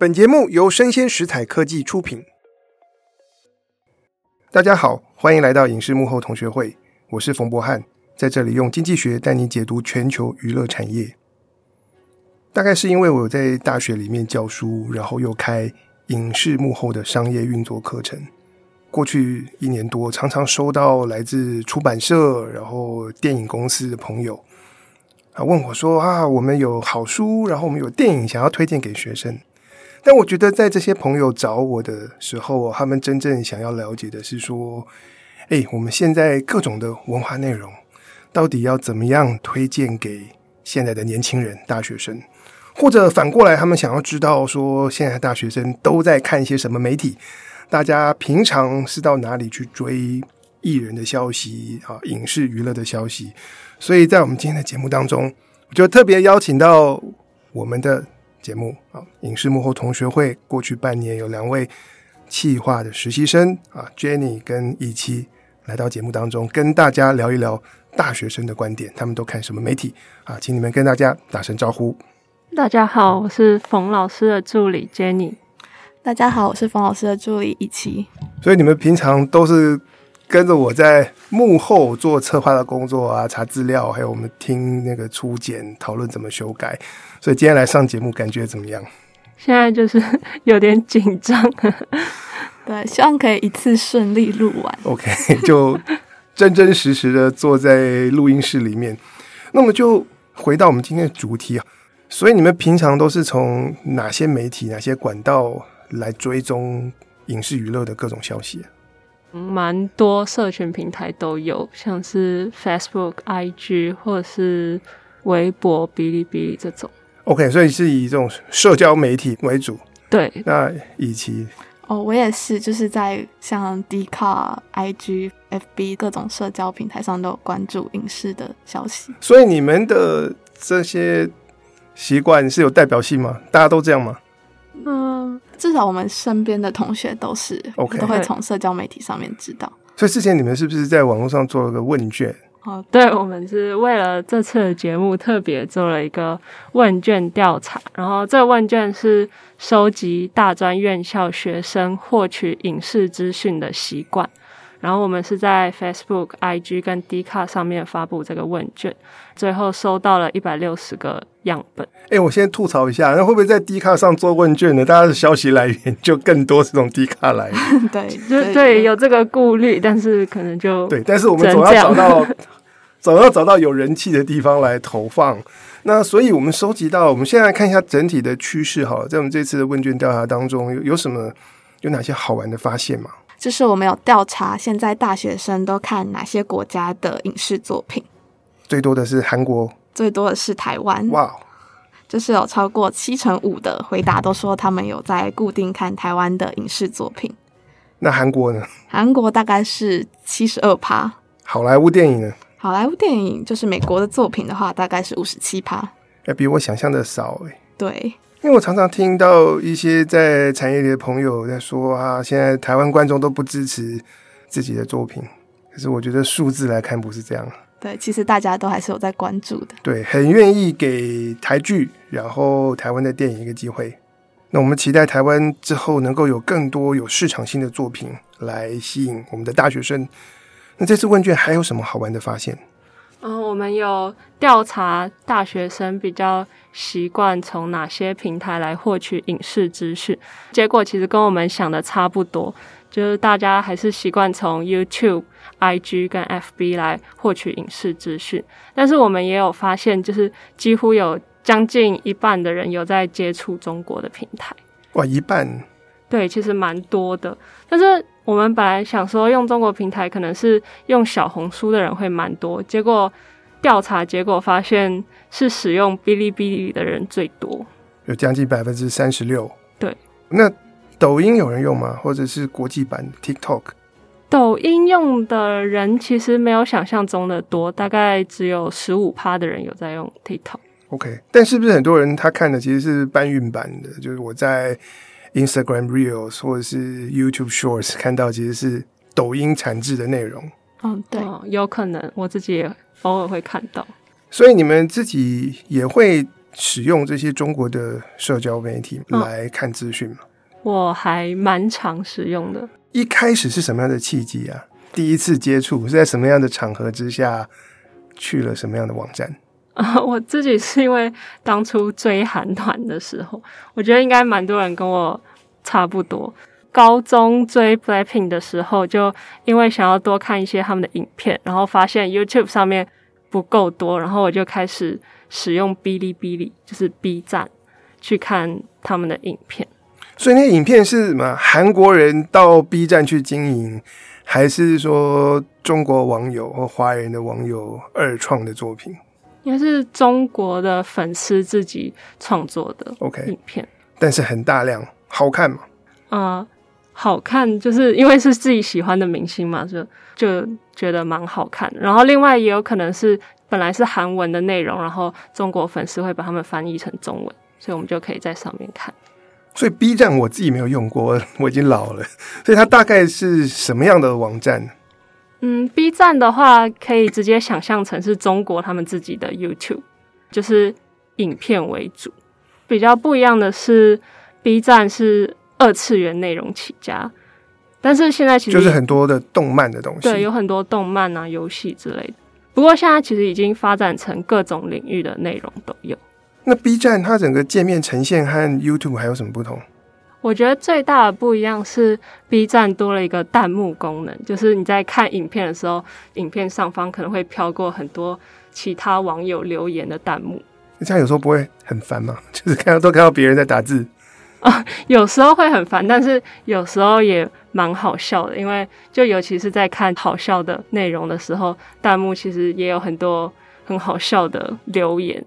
本节目由生鲜食材科技出品。大家好，欢迎来到影视幕后同学会，我是冯博翰，在这里用经济学带你解读全球娱乐产业。大概是因为我在大学里面教书，然后又开影视幕后的商业运作课程。过去一年多，常常收到来自出版社、然后电影公司的朋友啊问我说：“啊，我们有好书，然后我们有电影想要推荐给学生。”但我觉得，在这些朋友找我的时候，他们真正想要了解的是说：“哎，我们现在各种的文化内容，到底要怎么样推荐给现在的年轻人、大学生？或者反过来，他们想要知道说，现在大学生都在看一些什么媒体？”大家平常是到哪里去追艺人的消息啊？影视娱乐的消息，所以在我们今天的节目当中，我就特别邀请到我们的节目啊，影视幕后同学会。过去半年有两位企划的实习生啊，Jenny 跟一期来到节目当中，跟大家聊一聊大学生的观点，他们都看什么媒体啊？请你们跟大家打声招呼。大家好，我是冯老师的助理 Jenny。大家好，我是冯老师的助理一期。所以你们平常都是跟着我在幕后做策划的工作啊，查资料，还有我们听那个初剪讨论怎么修改。所以今天来上节目，感觉怎么样？现在就是 有点紧张。对，希望可以一次顺利录完。OK，就真真实实的坐在录音室里面。那么就回到我们今天的主题啊。所以你们平常都是从哪些媒体、哪些管道？来追踪影视娱乐的各种消息，蛮多社群平台都有，像是 Facebook、IG 或者是微博、哔哩哔哩这种。OK，所以是以这种社交媒体为主。对，那以及哦，我也是，就是在像 Dcard、IG、FB 各种社交平台上都有关注影视的消息。所以你们的这些习惯是有代表性吗？大家都这样吗？嗯，至少我们身边的同学都是，OK，都会从社交媒体上面知道。所以之前你们是不是在网络上做了个问卷？哦，对，我们是为了这次的节目特别做了一个问卷调查，然后这个问卷是收集大专院校学生获取影视资讯的习惯。然后我们是在 Facebook、IG 跟 Dcard 上面发布这个问卷，最后收到了一百六十个样本。哎，我先吐槽一下，那会不会在 Dcard 上做问卷呢？大家的消息来源就更多是从 Dcard 来源。对，就对，对，有这个顾虑，但是可能就对，但是我们总要找到，总要找到有人气的地方来投放。那所以我们收集到，我们现在看一下整体的趋势哈，在我们这次的问卷调查当中，有有什么有哪些好玩的发现吗？就是我们有调查，现在大学生都看哪些国家的影视作品？最多的是韩国，最多的是台湾。哇！就是有超过七成五的回答都说他们有在固定看台湾的影视作品。那韩国呢？韩国大概是七十二趴。好莱坞电影呢？好莱坞电影就是美国的作品的话，大概是五十七趴。要比我想象的少哎。对。因为我常常听到一些在产业里的朋友在说啊，现在台湾观众都不支持自己的作品，可是我觉得数字来看不是这样。对，其实大家都还是有在关注的。对，很愿意给台剧，然后台湾的电影一个机会。那我们期待台湾之后能够有更多有市场性的作品来吸引我们的大学生。那这次问卷还有什么好玩的发现？嗯，我们有调查大学生比较习惯从哪些平台来获取影视资讯，结果其实跟我们想的差不多，就是大家还是习惯从 YouTube、IG 跟 FB 来获取影视资讯。但是我们也有发现，就是几乎有将近一半的人有在接触中国的平台。哇，一半？对，其实蛮多的。但是我们本来想说用中国平台，可能是用小红书的人会蛮多，结果调查结果发现是使用哔哩哔哩的人最多，有将近百分之三十六。对，那抖音有人用吗？或者是国际版 TikTok？抖音用的人其实没有想象中的多，大概只有十五趴的人有在用 TikTok。OK，但是不是很多人他看的其实是搬运版的？就是我在。Instagram Reels 或者是 YouTube Shorts 看到其实是抖音产制的内容。嗯，对，有可能我自己也偶尔会看到。所以你们自己也会使用这些中国的社交媒体来看资讯吗？嗯，我还蛮常使用的。一开始是什么样的契机啊？第一次接触是在什么样的场合之下去了什么样的网站？啊，我自己是因为当初追韩团的时候，我觉得应该蛮多人跟我差不多。高中追 Blackpink 的时候，就因为想要多看一些他们的影片，然后发现 YouTube 上面不够多，然后我就开始使用哔哩哔哩，就是 B 站去看他们的影片。所以那影片是什么？韩国人到 B 站去经营，还是说中国网友或华人的网友二创的作品？应该是中国的粉丝自己创作的 OK 影片，okay, 但是很大量，好看吗？啊、呃。好看，就是因为是自己喜欢的明星嘛，就就觉得蛮好看。然后另外也有可能是本来是韩文的内容，然后中国粉丝会把他们翻译成中文，所以我们就可以在上面看。所以 B 站我自己没有用过，我已经老了。所以它大概是什么样的网站？嗯，B 站的话可以直接想象成是中国他们自己的 YouTube，就是影片为主。比较不一样的是，B 站是。二次元内容起家，但是现在其实就是很多的动漫的东西，对，有很多动漫啊、游戏之类的。不过现在其实已经发展成各种领域的内容都有。那 B 站它整个界面呈现和 YouTube 还有什么不同？我觉得最大的不一样是 B 站多了一个弹幕功能，就是你在看影片的时候，影片上方可能会飘过很多其他网友留言的弹幕。这样有时候不会很烦吗？就是看到都看到别人在打字。啊，有时候会很烦，但是有时候也蛮好笑的，因为就尤其是在看好笑的内容的时候，弹幕其实也有很多很好笑的留言，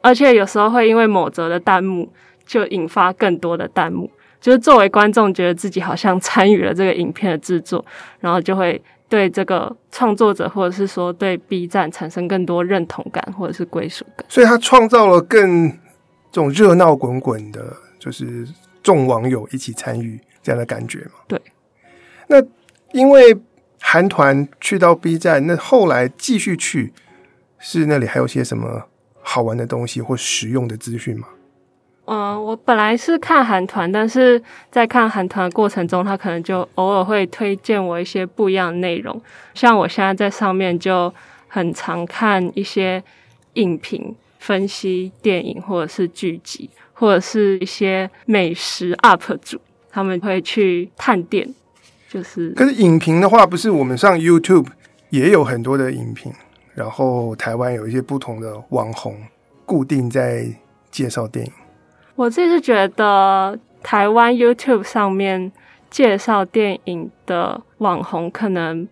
而且有时候会因为某则的弹幕就引发更多的弹幕，就是作为观众觉得自己好像参与了这个影片的制作，然后就会对这个创作者或者是说对 B 站产生更多认同感或者是归属感，所以他创造了更这种热闹滚滚的。就是众网友一起参与这样的感觉嘛？对。那因为韩团去到 B 站，那后来继续去，是那里还有些什么好玩的东西或实用的资讯吗？嗯、我本来是看韩团，但是在看韩团的过程中，他可能就偶尔会推荐我一些不一样的内容。像我现在在上面就很常看一些影评分析电影或者是剧集。或者是一些美食 UP 主，他们会去探店，就是。可是影评的话，不是我们上 YouTube 也有很多的影评，然后台湾有一些不同的网红固定在介绍电影。我自己是觉得台湾 YouTube 上面介绍电影的网红可能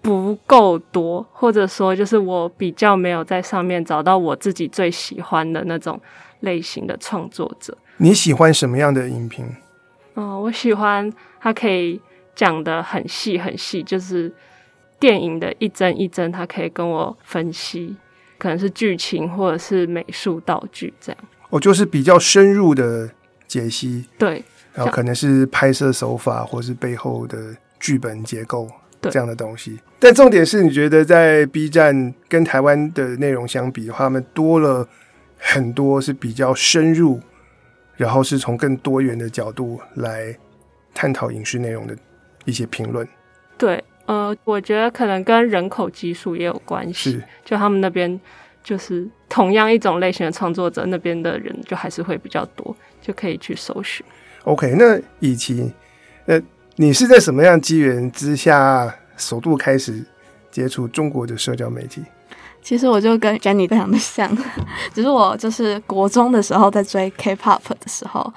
不够多，或者说就是我比较没有在上面找到我自己最喜欢的那种。类型的创作者，你喜欢什么样的影评？哦，我喜欢他可以讲的很细很细，就是电影的一帧一帧，他可以跟我分析，可能是剧情或者是美术道具这样。哦，就是比较深入的解析，对，然后可能是拍摄手法或是背后的剧本结构这样的东西。但重点是你觉得在 B 站跟台湾的内容相比的话，他们多了。很多是比较深入，然后是从更多元的角度来探讨影视内容的一些评论。对，呃，我觉得可能跟人口基数也有关系。是，就他们那边就是同样一种类型的创作者，那边的人就还是会比较多，就可以去搜寻。OK，那以及，那你是在什么样机缘之下首度开始接触中国的社交媒体？其实我就跟 Jenny 非常的像，只是我就是国中的时候在追 K-pop 的时候，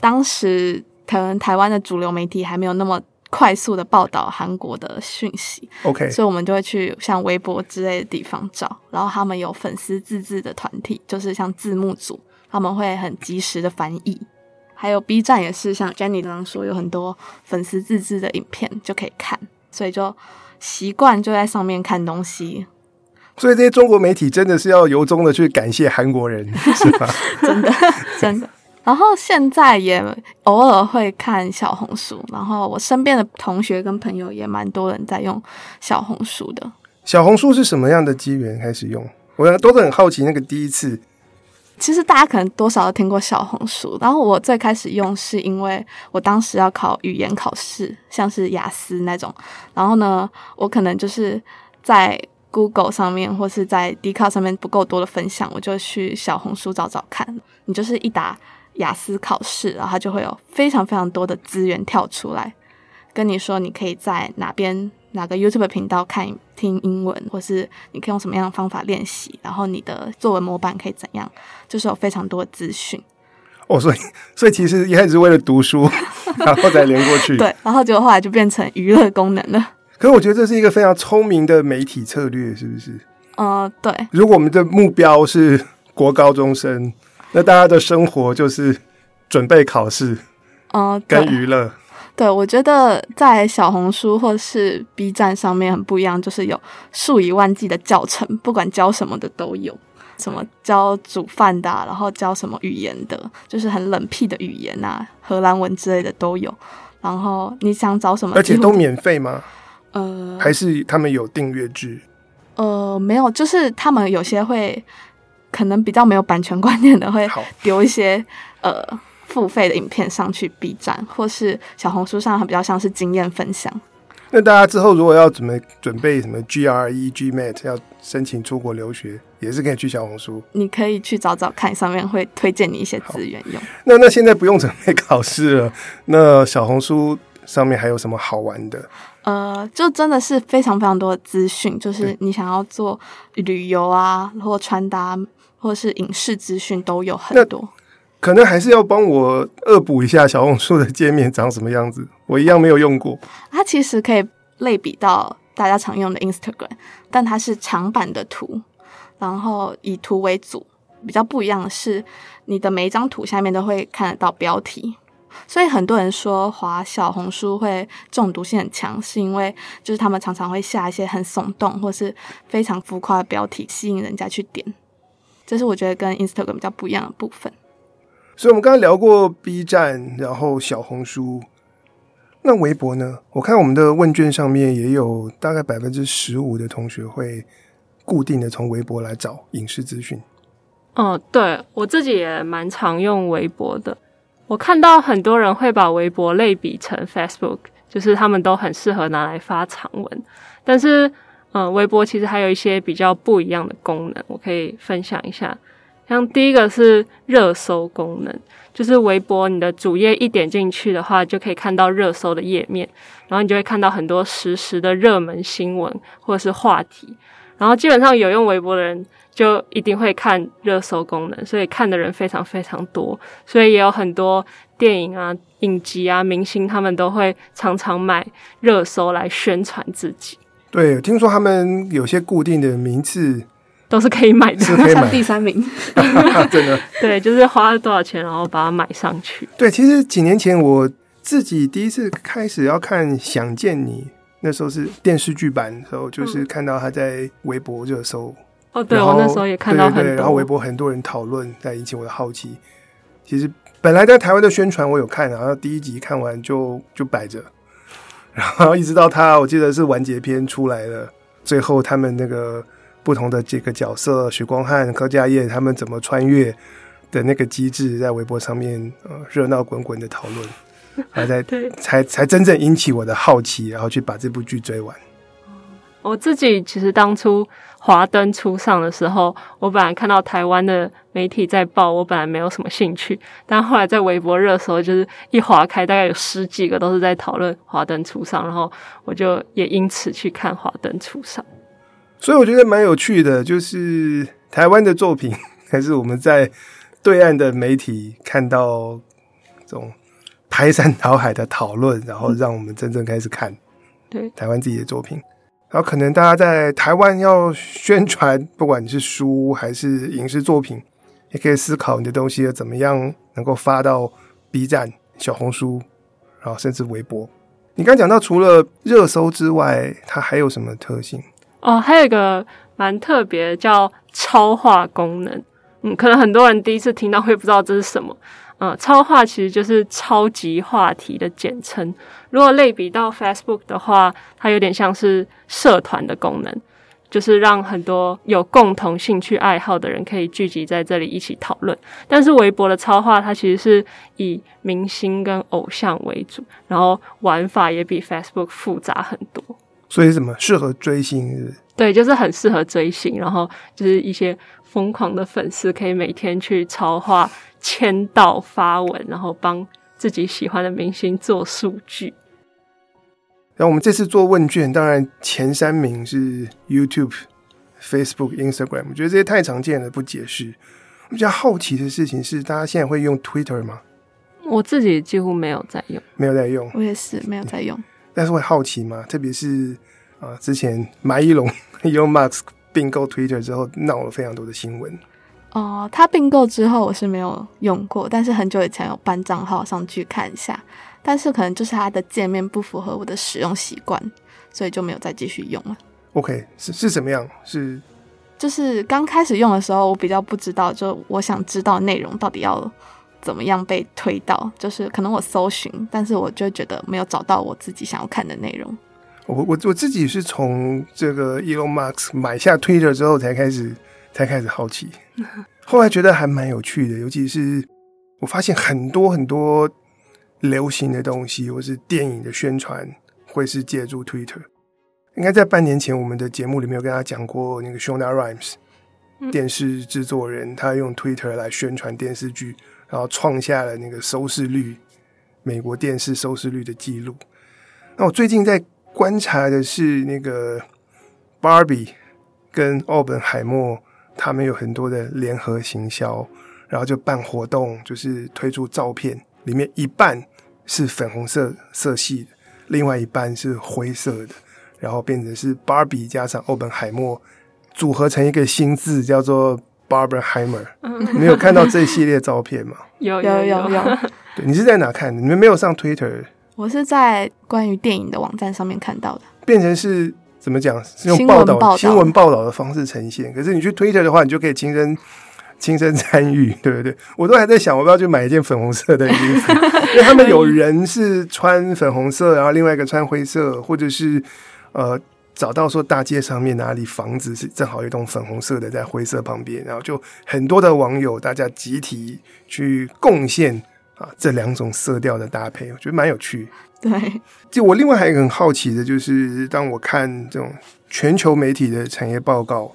当时可能台湾的主流媒体还没有那么快速的报道韩国的讯息，OK，所以我们就会去像微博之类的地方找，然后他们有粉丝自制的团体，就是像字幕组，他们会很及时的翻译，还有 B 站也是像 Jenny 刚刚说有很多粉丝自制的影片就可以看，所以就习惯就在上面看东西。所以这些中国媒体真的是要由衷的去感谢韩国人，是吧？真的，真的。然后现在也偶尔会看小红书，然后我身边的同学跟朋友也蛮多人在用小红书的。小红书是什么样的机缘开始用？我都是很好奇那个第一次其实大家可能多少都听过小红书，然后我最开始用是因为我当时要考语言考试，像是雅思那种，然后呢，我可能就是在 Google 上面或是在 Dcard 上面不够多的分享，我就去小红书找找看。你就是一打雅思考试，然后它就会有非常非常多的资源跳出来，跟你说你可以在哪边。哪个 YouTube 频道看听英文，或是你可以用什么样的方法练习，然后你的作文模板可以怎样，就是有非常多的资讯。哦，所以所以其实一开始是为了读书，然后再连过去。对，然后结果后来就变成娱乐功能了。可是我觉得这是一个非常聪明的媒体策略，是不是？呃，对。如果我们的目标是国高中生，那大家的生活就是准备考试，呃，跟娱乐。对，我觉得在小红书或是 B 站上面很不一样，就是有数以万计的教程，不管教什么的都有，什么教煮饭的啊，然后教什么语言的，就是很冷僻的语言啊，荷兰文之类的都有。然后你想找什么，而且都免费吗？呃，还是他们有订阅制？呃，没有，就是他们有些会可能比较没有版权观念的，会丢一些呃。付费的影片上去 B 站或是小红书上，还比较像是经验分享。那大家之后如果要准备准备什么 GRE、GMAT，要申请出国留学，也是可以去小红书。你可以去找找看，上面会推荐你一些资源用。那那现在不用准备考试了，那小红书上面还有什么好玩的？呃，就真的是非常非常多的资讯，就是你想要做旅游啊，或穿搭，或是影视资讯都有很多。可能还是要帮我恶补一下小红书的界面长什么样子，我一样没有用过。它其实可以类比到大家常用的 Instagram，但它是长版的图，然后以图为主。比较不一样的是，你的每一张图下面都会看得到标题，所以很多人说滑小红书会中毒性很强，是因为就是他们常常会下一些很耸动或是非常浮夸的标题，吸引人家去点。这是我觉得跟 Instagram 比较不一样的部分。所以，我们刚刚聊过 B 站，然后小红书，那微博呢？我看我们的问卷上面也有大概百分之十五的同学会固定的从微博来找影视资讯。哦，对，我自己也蛮常用微博的。我看到很多人会把微博类比成 Facebook，就是他们都很适合拿来发长文。但是，嗯、微博其实还有一些比较不一样的功能，我可以分享一下。像第一个是热搜功能，就是微博你的主页一点进去的话，就可以看到热搜的页面，然后你就会看到很多实时的热门新闻或者是话题，然后基本上有用微博的人就一定会看热搜功能，所以看的人非常非常多，所以也有很多电影啊、影集啊、明星他们都会常常买热搜来宣传自己。对，听说他们有些固定的名次。都是可以买的，是可以买第三名，真的。对，就是花了多少钱，然后把它买上去。对，其实几年前我自己第一次开始要看《想见你》，那时候是电视剧版的时候，就是看到他在微博热搜。哦，对，我那时候也看到很多。对，然后微博很多人讨论，在引起我的好奇。其实本来在台湾的宣传我有看，然后第一集看完就就摆着，然后一直到他，我记得是完结篇出来了，最后他们那个。不同的几个角色，许光汉、柯佳燕他们怎么穿越的那个机制，在微博上面呃热闹滚滚的讨论，还在才才真正引起我的好奇，然后去把这部剧追完。我自己其实当初华灯初上的时候，我本来看到台湾的媒体在报，我本来没有什么兴趣，但后来在微博热搜，就是一划开，大概有十几个都是在讨论华灯初上，然后我就也因此去看华灯初上。所以我觉得蛮有趣的，就是台湾的作品，还是我们在对岸的媒体看到这种排山倒海的讨论，然后让我们真正开始看对台湾自己的作品。然后可能大家在台湾要宣传，不管你是书还是影视作品，也可以思考你的东西要怎么样能够发到 B 站、小红书，然后甚至微博。你刚讲到除了热搜之外，它还有什么特性？哦，还有一个蛮特别叫超话功能，嗯，可能很多人第一次听到会不知道这是什么。嗯，超话其实就是超级话题的简称。如果类比到 Facebook 的话，它有点像是社团的功能，就是让很多有共同兴趣爱好的人可以聚集在这里一起讨论。但是微博的超话，它其实是以明星跟偶像为主，然后玩法也比 Facebook 复杂很多。所以什么适合追星是是？对，就是很适合追星，然后就是一些疯狂的粉丝可以每天去超话、签到、发文，然后帮自己喜欢的明星做数据。然后我们这次做问卷，当然前三名是 YouTube、Facebook、Instagram。我觉得这些太常见了，不解释。我比较好奇的事情是，大家现在会用 Twitter 吗？我自己几乎没有在用，没有在用。我也是没有在用。但是会好奇吗？特别是啊、呃，之前马一龙 Elon Musk 并购 Twitter 之后，闹了非常多的新闻。哦、呃，他并购之后，我是没有用过，但是很久以前有办账号上去看一下。但是可能就是它的界面不符合我的使用习惯，所以就没有再继续用了。OK，是是怎么样？是就是刚开始用的时候，我比较不知道，就我想知道内容到底要怎么样被推到，就是可能我搜寻，但是我就觉得没有找到我自己想要看的内容。我我我自己是从这个 Elon Musk 买下 Twitter 之后才开始才开始好奇，后来觉得还蛮有趣的，尤其是我发现很多很多。流行的东西，或是电影的宣传，会是借助 Twitter。应该在半年前，我们的节目里面有跟大家讲过，那个 Shonda Rhimes 电视制作人，他用 Twitter 来宣传电视剧，然后创下了那个收视率，美国电视收视率的记录。那我最近在观察的是那个 Barbie 跟奥本海默，他们有很多的联合行销，然后就办活动，就是推出照片。里面一半是粉红色色系的，另外一半是灰色的，然后变成是 Barbie 加上奥本海默组合成一个新字，叫做 Barbenheimer。你没有看到这一系列照片吗？有有有有。对，你是在哪看的？你们没有上 Twitter？我是在关于电影的网站上面看到的。变成是怎么讲？是用报道新闻报道的方式呈现。可是你去 Twitter 的话，你就可以亲身。亲身参与，对不对？我都还在想，我不要去买一件粉红色的衣服，因为他们有人是穿粉红色，然后另外一个穿灰色，或者是呃找到说大街上面哪里房子是正好有一栋粉红色的在灰色旁边，然后就很多的网友大家集体去贡献啊这两种色调的搭配，我觉得蛮有趣。对，就我另外还有一个很好奇的就是，当我看这种全球媒体的产业报告，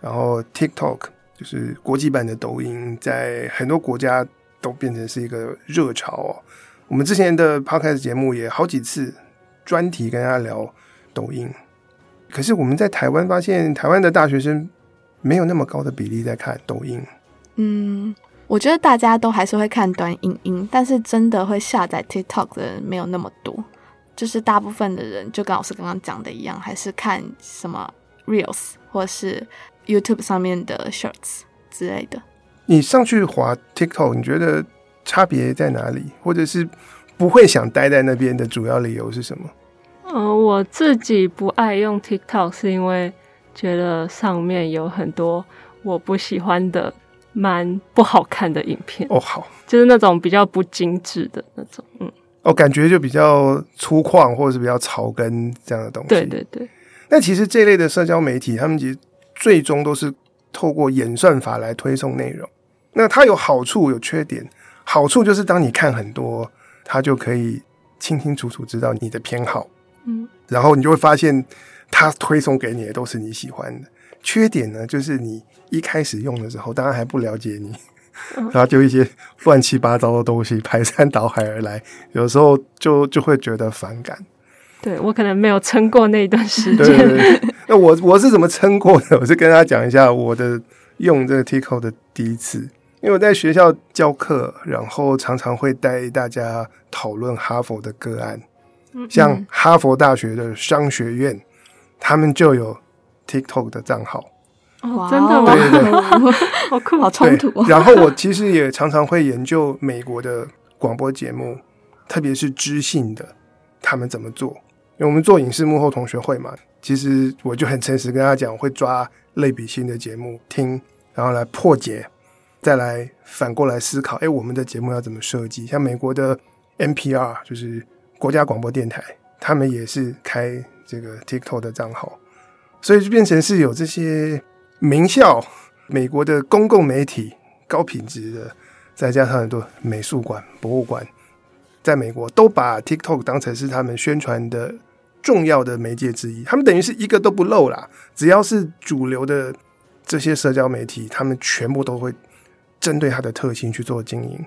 然后 TikTok。就是国际版的抖音，在很多国家都变成是一个热潮哦。我们之前的 Podcast 节目也好几次专题跟大家聊抖音，可是我们在台湾发现，台湾的大学生没有那么高的比例在看抖音。嗯，我觉得大家都还是会看短影音，但是真的会下载 TikTok 的人没有那么多。就是大部分的人，就跟老师刚刚讲的一样，还是看什么 Reels 或是。YouTube 上面的 Shorts 之类的，你上去滑 TikTok，你觉得差别在哪里？或者是不会想待在那边的主要理由是什么？嗯、呃，我自己不爱用 TikTok，是因为觉得上面有很多我不喜欢的、蛮不好看的影片。哦，好，就是那种比较不精致的那种，嗯，哦，感觉就比较粗犷，或者是比较草根这样的东西。对对对。那其实这类的社交媒体，他们其实。最终都是透过演算法来推送内容，那它有好处有缺点。好处就是当你看很多，它就可以清清楚楚知道你的偏好，嗯，然后你就会发现它推送给你的都是你喜欢的。缺点呢，就是你一开始用的时候，当然还不了解你，然后就一些乱七八糟的东西排山倒海而来，有时候就就会觉得反感。对，我可能没有撑过那一段时间。对对对，那我我是怎么撑过的？我是跟大家讲一下我的用这个 TikTok 的第一次，因为我在学校教课，然后常常会带大家讨论哈佛的个案，像哈佛大学的商学院，他们就有 TikTok 的账号。哦，真的吗？对对对，好酷，好冲突。然后我其实也常常会研究美国的广播节目，特别是知性的，他们怎么做。因为我们做影视幕后同学会嘛，其实我就很诚实跟大家讲，我会抓类比性的节目听，然后来破解，再来反过来思考，哎，我们的节目要怎么设计？像美国的 NPR 就是国家广播电台，他们也是开这个 TikTok 的账号，所以就变成是有这些名校、美国的公共媒体、高品质的，再加上很多美术馆、博物馆，在美国都把 TikTok 当成是他们宣传的重要的媒介之一。他们等于是一个都不漏啦，只要是主流的这些社交媒体，他们全部都会针对它的特性去做经营。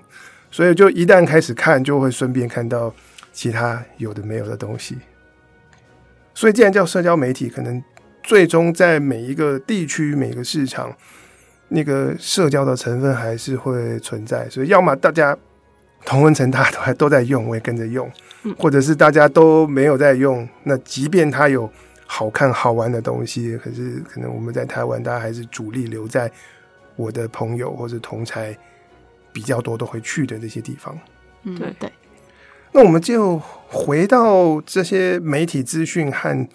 所以就一旦开始看，就会顺便看到其他有的没有的东西。所以既然叫社交媒体，可能。最终，在每一个地区、每个市场，那个社交的成分还是会存在。所以，要么大家同温层大家都还都在用，我也跟着用；或者是大家都没有在用。那即便它有好看好玩的东西，可是可能我们在台湾，大家还是主力留在我的朋友或者同才比较多都会去的那些地方。嗯，对对。那我们就回到这些媒体资讯和。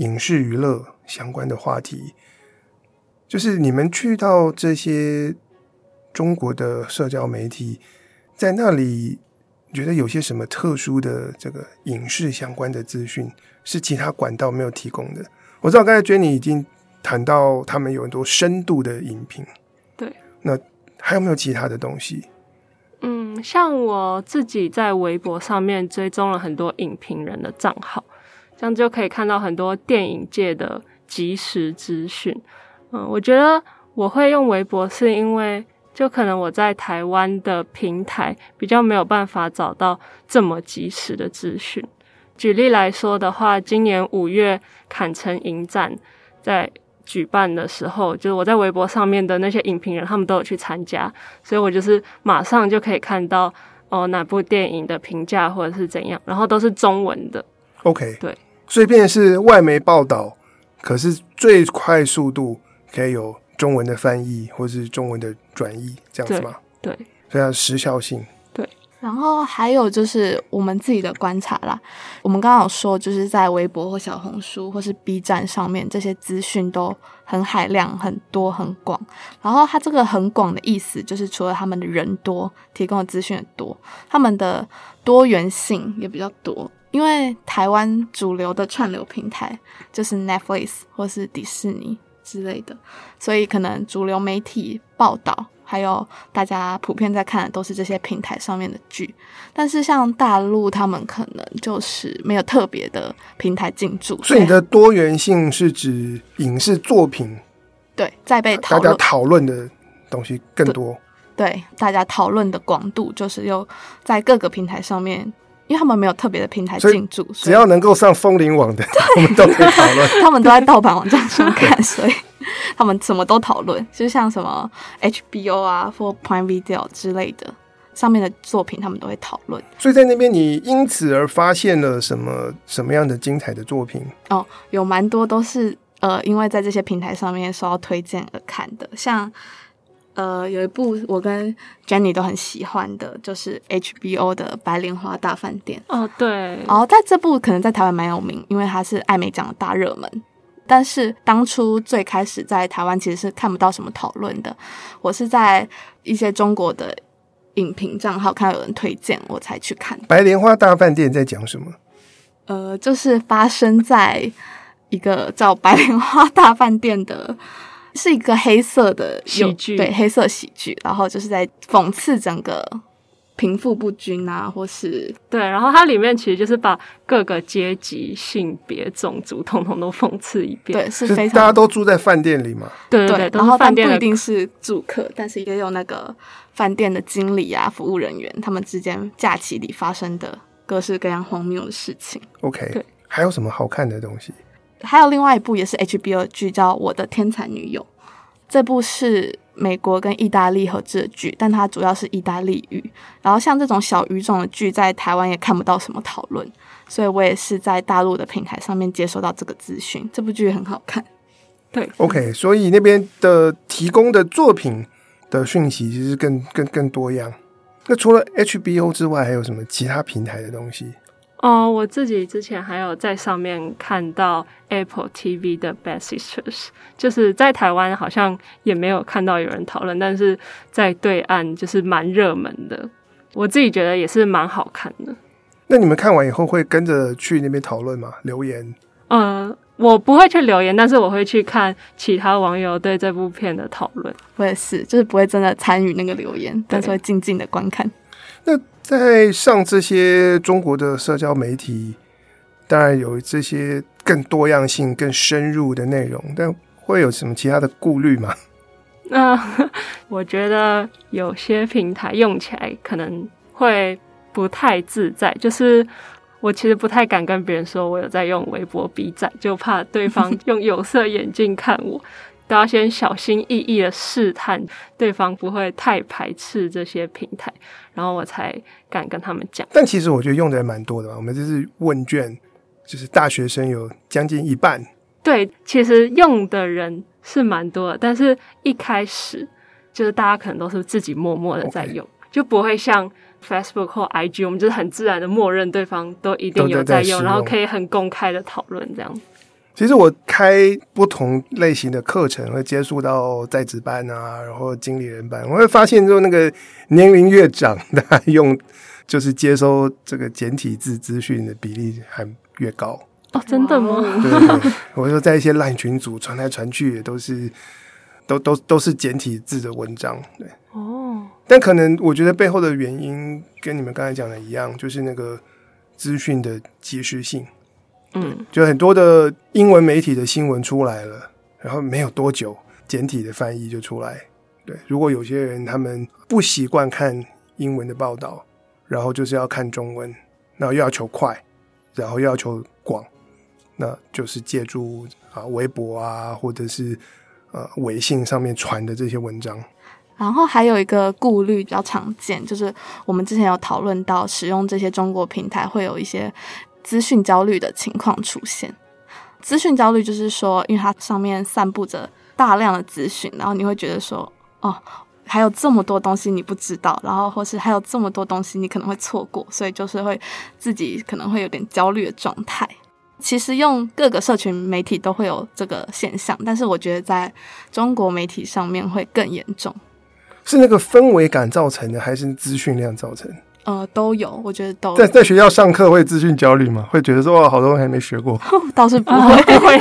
影视娱乐相关的话题，就是你们去到这些中国的社交媒体，在那里觉得有些什么特殊的这个影视相关的资讯是其他管道没有提供的？我知道刚才 Jenny 已经谈到他们有很多深度的影评，对，那还有没有其他的东西？嗯，像我自己在微博上面追踪了很多影评人的账号。这样就可以看到很多电影界的即时资讯。嗯，我觉得我会用微博，是因为就可能我在台湾的平台比较没有办法找到这么及时的资讯。举例来说的话，今年五月坎城影展在举办的时候，就是我在微博上面的那些影评人，他们都有去参加，所以我就是马上就可以看到哦哪部电影的评价或者是怎样，然后都是中文的。OK，对。所以便是外媒报道，可是最快速度可以有中文的翻译或是中文的转译，这样子吗？对，非常时效性。对，然后还有就是我们自己的观察啦，我们刚刚有说，就是在微博或小红书或是 B 站上面，这些资讯都很海量、很多、很广。然后它这个很广的意思，就是除了他们的人多，提供的资讯也多，他们的多元性也比较多。因为台湾主流的串流平台就是 Netflix 或是迪士尼之类的，所以可能主流媒体报道还有大家普遍在看的都是这些平台上面的剧。但是像大陆他们可能就是没有特别的平台进驻。所以你的多元性是指影视作品？对，在被大家讨论的东西更多。对，对，大家讨论的广度就是又在各个平台上面。因为他们没有特别的平台进驻，只要能够上风铃网的，我们都可以讨论。他们都在盗版网站上看，所以他们什么都讨论。就像什么 HBO 啊 for Point Video 之类的上面的作品，他们都会讨论。所以在那边，你因此而发现了什么什么样的精彩的作品？哦，有蛮多都是呃，因为在这些平台上面受到推荐而看的，像。呃，有一部我跟 Jenny 都很喜欢的，就是 HBO 的《白莲花大饭店》。哦，对。然后在这部可能在台湾蛮有名，因为它是艾美奖的大热门。但是当初最开始在台湾其实是看不到什么讨论的。我是在一些中国的影评账号看到有人推荐，我才去看。《白莲花大饭店》在讲什么？呃，就是发生在一个叫白莲花大饭店的。是一个黑色的喜剧，对，黑色喜剧，然后就是在讽刺整个贫富不均啊，或是对，然后它里面其实就是把各个阶级、性别、种族统统都讽刺一遍，对，是非常大家都住在饭店里嘛，对对对，然后饭店不一定是住客，但是也有那个饭店的经理啊、服务人员，他们之间假期里发生的各式各样荒谬的事情。OK，对，还有什么好看的东西？还有另外一部也是 HBO 剧，叫《我的天才女友》。这部是美国跟意大利合制的剧，但它主要是意大利语。然后像这种小语种的剧，在台湾也看不到什么讨论，所以我也是在大陆的平台上面接收到这个资讯。这部剧很好看。对，OK，所以那边的提供的作品的讯息其实更更更多样。那除了 HBO 之外，还有什么其他平台的东西？哦，我自己之前还有在上面看到 Apple TV 的《Bad Sisters》，就是在台湾好像也没有看到有人讨论，但是在对岸就是蛮热门的。我自己觉得也是蛮好看的。那你们看完以后会跟着去那边讨论吗？留言？呃，我不会去留言，但是我会去看其他网友对这部片的讨论。我也是，就是不会真的参与那个留言，但是会静静的观看。那在上这些中国的社交媒体，当然有这些更多样性、更深入的内容，但会有什么其他的顾虑吗？那、我觉得有些平台用起来可能会不太自在，就是我其实不太敢跟别人说我有在用微博、B 站，就怕对方用有色眼镜看我，都要先小心翼翼的试探对方不会太排斥这些平台，然后我才敢跟他们讲。但其实我觉得用的也蛮多的吧，我们这是问卷就是大学生有将近一半。对，其实用的人。是蛮多的，但是一开始就是大家可能都是自己默默的在用.就不会像 Facebook 或 IG，我们就是很自然的默认对方都一定有在用，在用然后可以很公开的讨论这样。其实我开不同类型的课程，会接触到在职班啊，然后经理人班，我会发现就那个年龄越长，大家用就是接收这个简体字资讯的比例还越高。哦，真的吗？对对对，我说在一些 LINE 群组传来传去，也都是都都都是简体字的文章，对。哦。但可能我觉得背后的原因跟你们刚才讲的一样，就是那个资讯的及时性。嗯。就很多的英文媒体的新闻出来了，然后没有多久，简体的翻译就出来。对。如果有些人他们不习惯看英文的报道，然后就是要看中文，然后又要求快，然后又要求广。那就是借助啊微博啊，或者是呃微信上面传的这些文章。然后还有一个顾虑比较常见，就是我们之前有讨论到，使用这些中国平台会有一些资讯焦虑的情况出现。资讯焦虑就是说，因为它上面散布着大量的资讯，然后你会觉得说，哦，还有这么多东西你不知道，然后或是还有这么多东西你可能会错过，所以就是会自己可能会有点焦虑的状态。其实用各个社群媒体都会有这个现象，但是我觉得在中国媒体上面会更严重。是那个氛围感造成的，还是资讯量造成？呃，都有，我觉得都有。在在学校上课会资讯焦虑吗？会觉得说哇，好多东西还没学过？倒是不会，不会。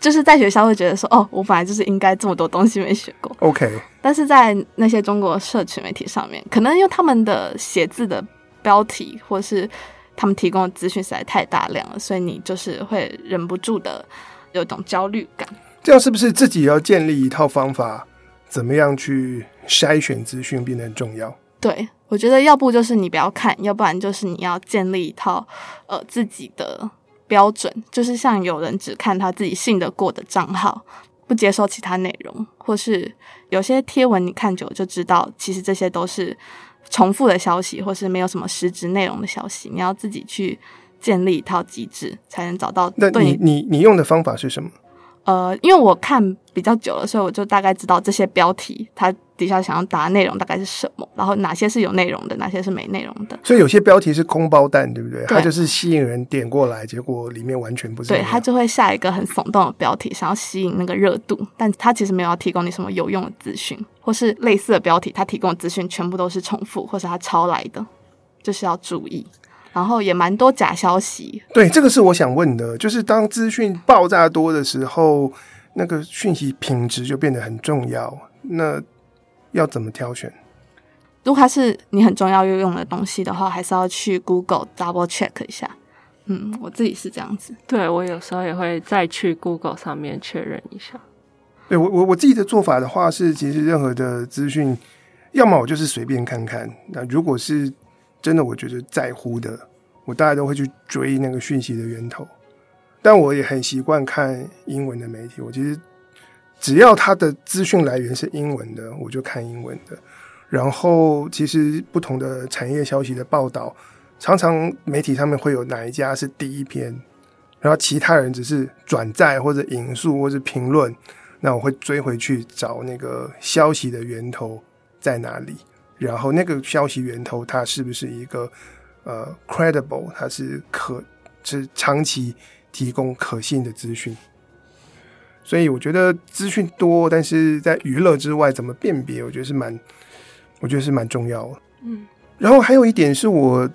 就是在学校会觉得说，哦，我本来就是应该这么多东西没学过。OK。但是在那些中国社群媒体上面，可能因为他们的写字的标题或是。他们提供的资讯实在太大量了，所以你就是会忍不住的有一种焦虑感。这样是不是自己要建立一套方法，怎么样去筛选资讯变得很重要？对，我觉得要不就是你不要看，要不然就是你要建立一套呃自己的标准，就是像有人只看他自己信得过的账号，不接受其他内容，或是有些贴文你看久了就知道，其实这些都是。重复的消息，或是没有什么实质内容的消息，你要自己去建立一套机制，才能找到。那你你你用的方法是什么？呃，因为我看比较久了，所以我就大概知道这些标题它底下想要答的内容大概是什么，然后哪些是有内容的，哪些是没内容的。所以有些标题是空包弹，对不对？对，它就是吸引人点过来，结果里面完全不是。对，它就会下一个很耸动的标题，想要吸引那个热度，但它其实没有要提供你什么有用的资讯，或是类似的标题，它提供的资讯全部都是重复，或是它抄来的，就是要注意。然后也蛮多假消息。对，这个是我想问的，就是当资讯爆炸多的时候，那个讯息品质就变得很重要。那要怎么挑选？如果它是你很重要要用的东西的话，还是要去 Google double check 一下。嗯，我自己是这样子。对，我有时候也会再去 Google 上面确认一下。对，我我我自己的做法的话是，其实任何的资讯，要么我就是随便看看。那如果是真的，我觉得在乎的，我大概都会去追那个讯息的源头。但我也很习惯看英文的媒体。我其实只要它的资讯来源是英文的，我就看英文的。然后，其实不同的产业消息的报道，常常媒体上面会有哪一家是第一篇，然后其他人只是转载或者引述或者评论。那我会追回去找那个消息的源头在哪里。然后那个消息源头，它是不是一个呃 credible？它是可是长期提供可信的资讯。所以我觉得资讯多，但是在娱乐之外怎么辨别？我觉得是蛮，我觉得是蛮重要的。嗯。然后还有一点是我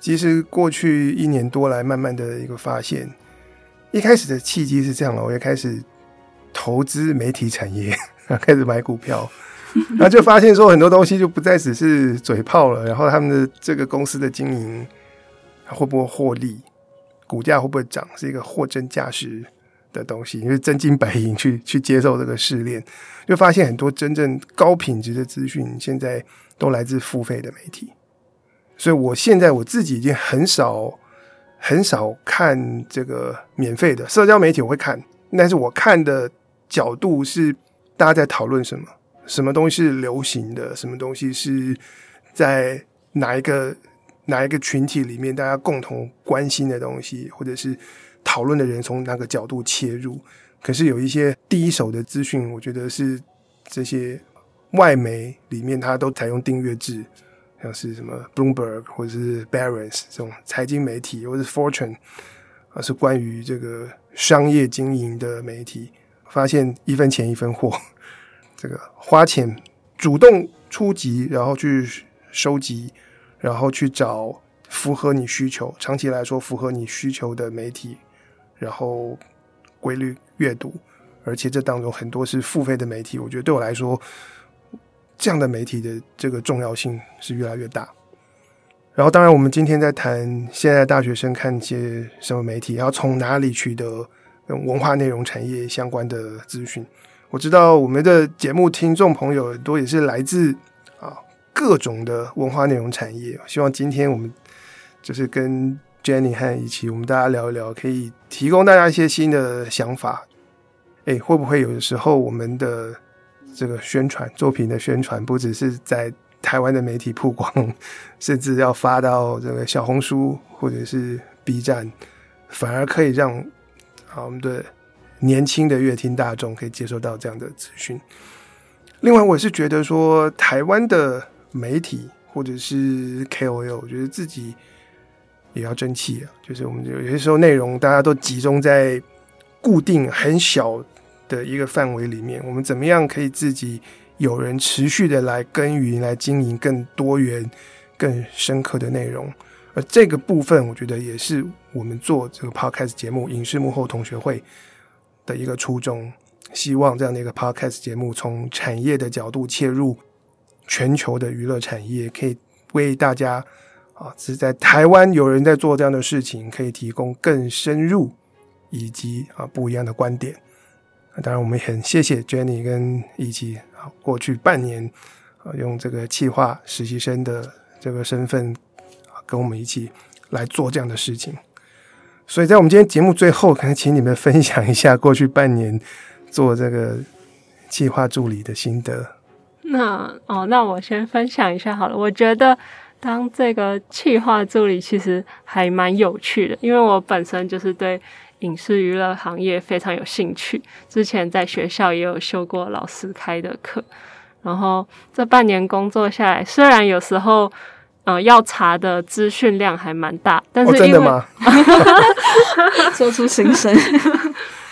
其实过去一年多来慢慢的一个发现，一开始的契机是这样了，我也开始投资媒体产业，开始买股票，然后就发现说很多东西就不再只是嘴炮了，然后他们的这个公司的经营会不会获利，股价会不会涨，是一个货真价实的东西，因为真金白银 去去接受这个试炼，就发现很多真正高品质的资讯现在都来自付费的媒体，所以我现在我自己已经很少。很少看这个免费的社交媒体，我会看，但是我看的角度是大家在讨论什么，什么东西是流行的，什么东西是在哪一个哪一个群体里面大家共同关心的东西，或者是讨论的人从哪个角度切入。可是有一些第一手的资讯，我觉得是这些外媒里面，它都采用订阅制。像是什么 Bloomberg 或者是 Barron's 这种财经媒体，或者是 Fortune 啊，是关于这个商业经营的媒体，发现一分钱一分货，这个花钱主动出击，然后去收集，然后去找符合你需求，长期来说符合你需求的媒体，然后规律阅读，而且这当中很多是付费的媒体，我觉得对我来说。这样的媒体的这个重要性是越来越大。然后，当然，我们今天在谈现在大学生看一些什么媒体，要从哪里取得文化内容产业相关的资讯。我知道我们的节目听众朋友很多也是来自啊各种的文化内容产业。希望今天我们就是跟 Jenny 和一起，我们大家聊一聊，可以提供大家一些新的想法。哎，会不会有的时候我们的这个宣传作品的宣传，不只是在台湾的媒体曝光，甚至要发到这个小红书或者是 B 站，反而可以让啊我们的年轻的乐听大众可以接收到这样的资讯。另外，我是觉得说，台湾的媒体或者是 KOL，我觉得自己也要争气啊。就是我们有些时候内容大家都集中在固定很小。的一个范围里面，我们怎么样可以自己有人持续的来耕耘、来经营更多元、更深刻的内容？而这个部分，我觉得也是我们做这个 podcast 节目《影视幕后同学会》的一个初衷。希望这样的一个 podcast 节目，从产业的角度切入全球的娱乐产业，可以为大家啊，是在台湾有人在做这样的事情，可以提供更深入以及啊不一样的观点。当然，我们也很谢谢 Jenny 跟一起啊，过去半年啊，用这个企划实习生的这个身份啊，跟我们一起来做这样的事情。所以在我们今天节目最后，可能请你们分享一下过去半年做这个企划助理的心得。那哦，那我先分享一下好了。我觉得当这个企划助理其实还蛮有趣的，因为我本身就是对。影视娱乐行业非常有兴趣，之前在学校也有修过老师开的课，然后这半年工作下来，虽然有时候呃要查的资讯量还蛮大，但是因为、哦、说出心声，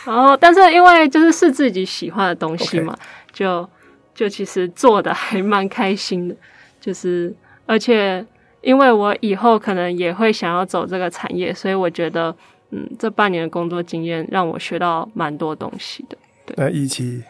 然后但是因为就是是自己喜欢的东西嘛.就就其实做的还蛮开心的，就是而且因为我以后可能也会想要走这个产业，所以我觉得。嗯，这半年的工作经验让我学到蛮多东西的。对，那一起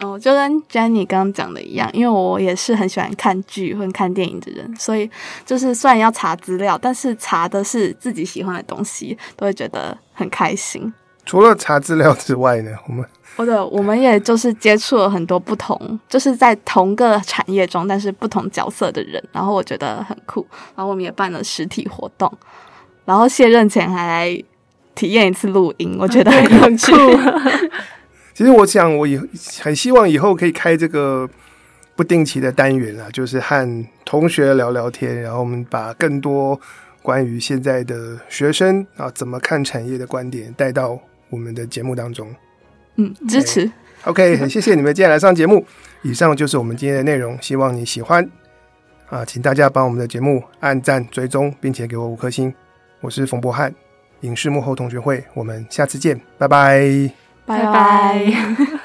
哦，就跟 Jenny 刚刚讲的一样，因为我也是很喜欢看剧或看电影的人，所以就是虽然要查资料，但是查的是自己喜欢的东西，都会觉得很开心。除了查资料之外呢，我们我的我们也就是接触了很多不同，就是在同个产业中，但是不同角色的人，然后我觉得很酷。然后我们也办了实体活动，然后卸任前还来。体验一次录音，我觉得很 有趣。其实我想，我以很希望以后可以开这个不定期的单元啊，就是和同学聊聊天，然后我们把更多关于现在的学生啊怎么看产业的观点带到我们的节目当中。嗯，支持。OK，很谢谢你们今天来上节目。以上就是我们今天的内容，希望你喜欢啊，请大家帮我们的节目按赞、追踪，并且给我五颗星。我是冯博翰。影视幕后同学会，我们下次见，拜拜，拜拜。